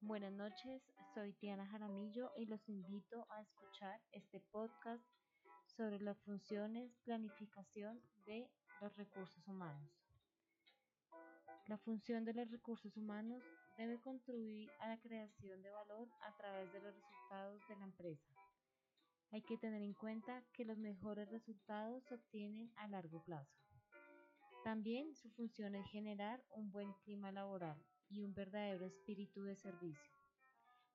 Buenas noches, soy Tiana Jaramillo y los invito a escuchar este podcast sobre las funciones planificación de los recursos humanos. La función de los recursos humanos debe contribuir a la creación de valor a través de los resultados de la empresa. Hay que tener en cuenta que los mejores resultados se obtienen a largo plazo. También su función es generar un buen clima laboral y un verdadero espíritu de servicio.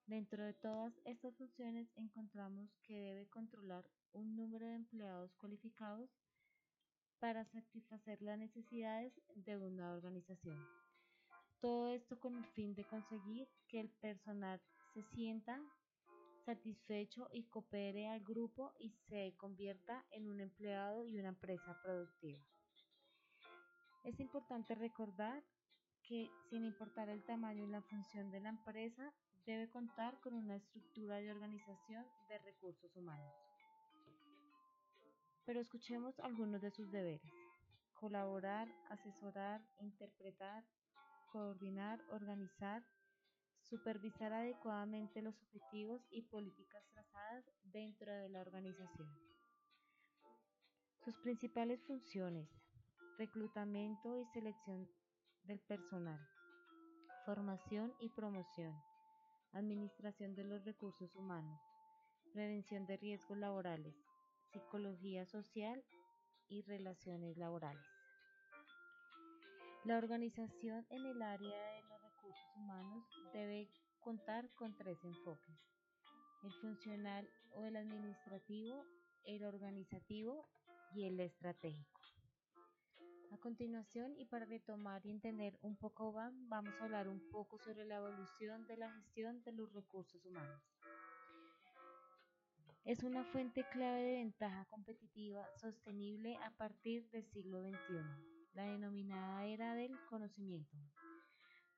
Dentro de todas estas funciones encontramos que debe controlar un número de empleados cualificados para satisfacer las necesidades de una organización. Todo esto con el fin de conseguir que el personal se sienta satisfecho y coopere al grupo y se convierta en un empleado y una empresa productiva. Es importante recordar que sin importar el tamaño y la función de la empresa, debe contar con una estructura de organización de recursos humanos. Pero escuchemos algunos de sus deberes. Colaborar, asesorar, interpretar, coordinar, organizar, supervisar adecuadamente los objetivos y políticas trazadas dentro de la organización. Sus principales funciones. Reclutamiento y selección del personal. Formación y promoción. Administración de los recursos humanos. Prevención de riesgos laborales. Psicología social y relaciones laborales. La organización en el área de los recursos humanos debe contar con tres enfoques, el funcional o el administrativo, el organizativo y el estratégico. A continuación, y para retomar y entender un poco más, vamos a hablar un poco sobre la evolución de la gestión de los recursos humanos. Es una fuente clave de ventaja competitiva sostenible a partir del siglo XXI la denominada era del conocimiento.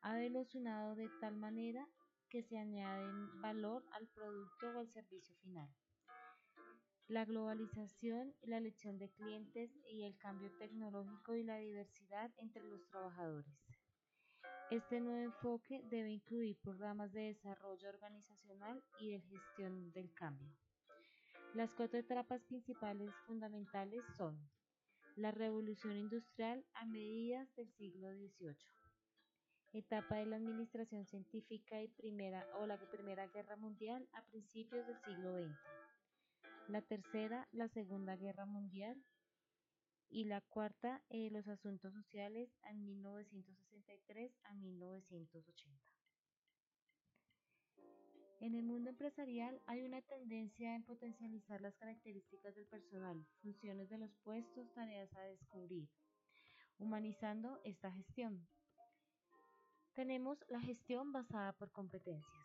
Ha evolucionado de tal manera que se añade valor al producto o al servicio final. La globalización, la elección de clientes y el cambio tecnológico y la diversidad entre los trabajadores. Este nuevo enfoque debe incluir programas de desarrollo organizacional y de gestión del cambio. Las cuatro etapas principales fundamentales son la revolución industrial a mediados del siglo XVIII. Etapa de la administración científica y primera o la Primera Guerra Mundial a principios del siglo XX. La tercera, la Segunda Guerra Mundial. Y la cuarta, eh, los asuntos sociales en 1963 a 1980. En el mundo empresarial hay una tendencia en potencializar las características del personal, funciones de los puestos, tareas a descubrir, humanizando esta gestión. Tenemos la gestión basada por competencias.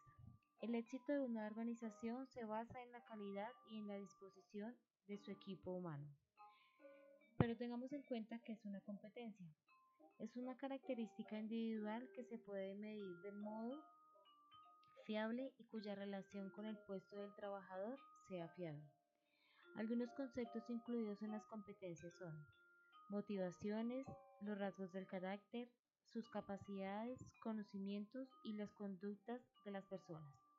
El éxito de una organización se basa en la calidad y en la disposición de su equipo humano. Pero tengamos en cuenta que es una competencia. Es una característica individual que se puede medir de modo fiable y cuya relación con el puesto del trabajador sea fiable. Algunos conceptos incluidos en las competencias son motivaciones, los rasgos del carácter, sus capacidades, conocimientos y las conductas de las personas.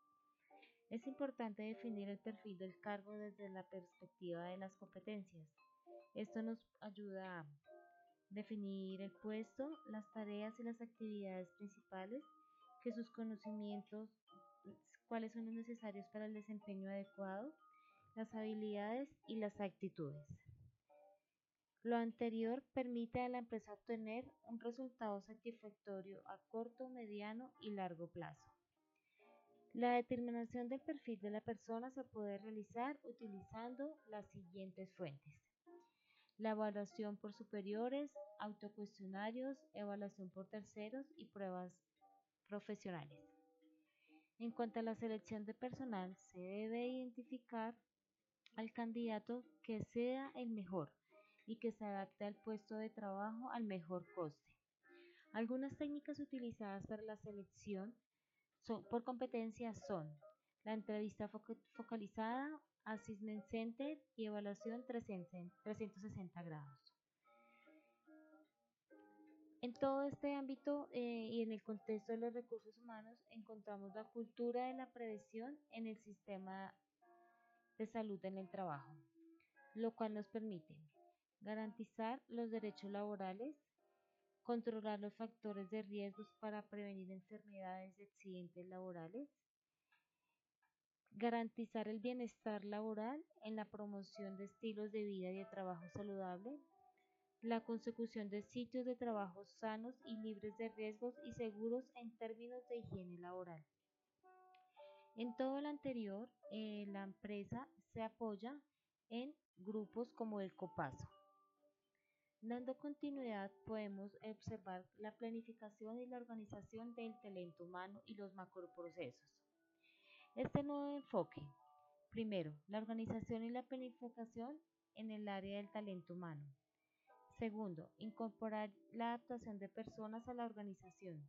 Es importante definir el perfil del cargo desde la perspectiva de las competencias. Esto nos ayuda a definir el puesto, las tareas y las actividades principales que sus conocimientos cuáles son los necesarios para el desempeño adecuado, las habilidades y las actitudes. Lo anterior permite a la empresa obtener un resultado satisfactorio a corto, mediano y largo plazo. La determinación del perfil de la persona se puede realizar utilizando las siguientes fuentes. La evaluación por superiores, autocuestionarios, evaluación por terceros y pruebas profesionales. En cuanto a la selección de personal, se debe identificar al candidato que sea el mejor y que se adapte al puesto de trabajo al mejor coste. Algunas técnicas utilizadas para la selección por competencias son la entrevista focalizada, Assessment Center y evaluación 360 grados. En todo este ámbito eh, y en el contexto de los recursos humanos encontramos la cultura de la prevención en el sistema de salud en el trabajo, lo cual nos permite garantizar los derechos laborales, controlar los factores de riesgos para prevenir enfermedades y accidentes laborales, garantizar el bienestar laboral en la promoción de estilos de vida y de trabajo saludable, la consecución de sitios de trabajo sanos y libres de riesgos y seguros en términos de higiene laboral. En todo lo anterior, eh, la empresa se apoya en grupos como el COPASO. Dando continuidad, podemos observar la planificación y la organización del talento humano y los macroprocesos. Este nuevo enfoque, primero, la organización y la planificación en el área del talento humano. Segundo, incorporar la adaptación de personas a la organización.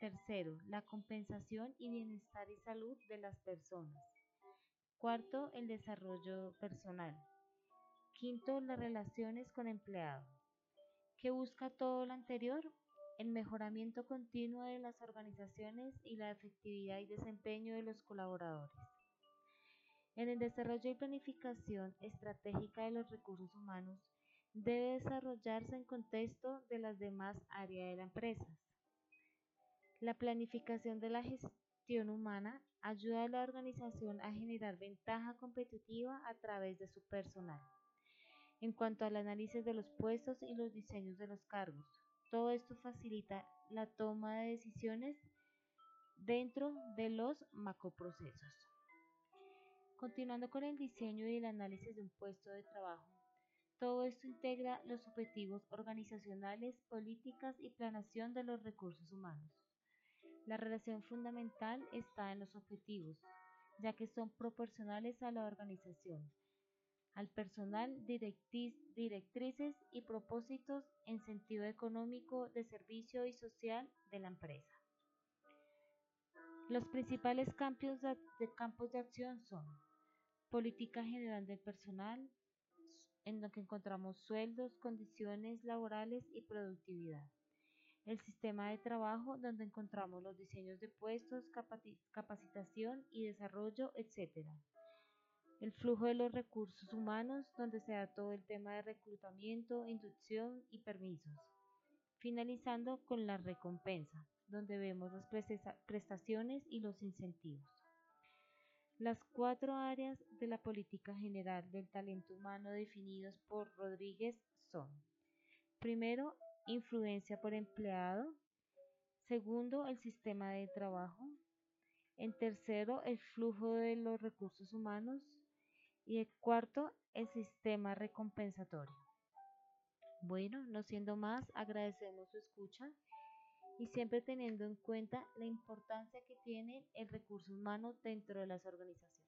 Tercero, la compensación y bienestar y salud de las personas. Cuarto, el desarrollo personal. Quinto, las relaciones con empleados. ¿Qué busca todo lo anterior? El mejoramiento continuo de las organizaciones y la efectividad y desempeño de los colaboradores. En el desarrollo y planificación estratégica de los recursos humanos debe desarrollarse en contexto de las demás áreas de la empresa. La planificación de la gestión humana ayuda a la organización a generar ventaja competitiva a través de su personal. En cuanto al análisis de los puestos y los diseños de los cargos, todo esto facilita la toma de decisiones dentro de los macroprocesos. Continuando con el diseño y el análisis de un puesto de trabajo, todo esto integra los objetivos organizacionales, políticas y planación de los recursos humanos. La relación fundamental está en los objetivos, ya que son proporcionales a la organización, al personal, directrices y propósitos en sentido económico, de servicio y social de la empresa. Los principales campos de, campos de acción son política general del personal, en que encontramos sueldos, condiciones laborales y productividad el sistema de trabajo donde encontramos los diseños de puestos, capacitación y desarrollo, etc. El flujo de los recursos humanos donde se da todo el tema de reclutamiento, inducción y permisos. Finalizando con la recompensa, donde vemos las prestaciones y los incentivos. Las cuatro áreas de la política general del talento humano definidos por Rodríguez son, primero, influencia por empleado. Segundo, el sistema de trabajo. En tercero, el flujo de los recursos humanos. Y el cuarto, el sistema recompensatorio. Bueno, no siendo más, agradecemos su escucha y siempre teniendo en cuenta la importancia que tiene el recurso humano dentro de las organizaciones.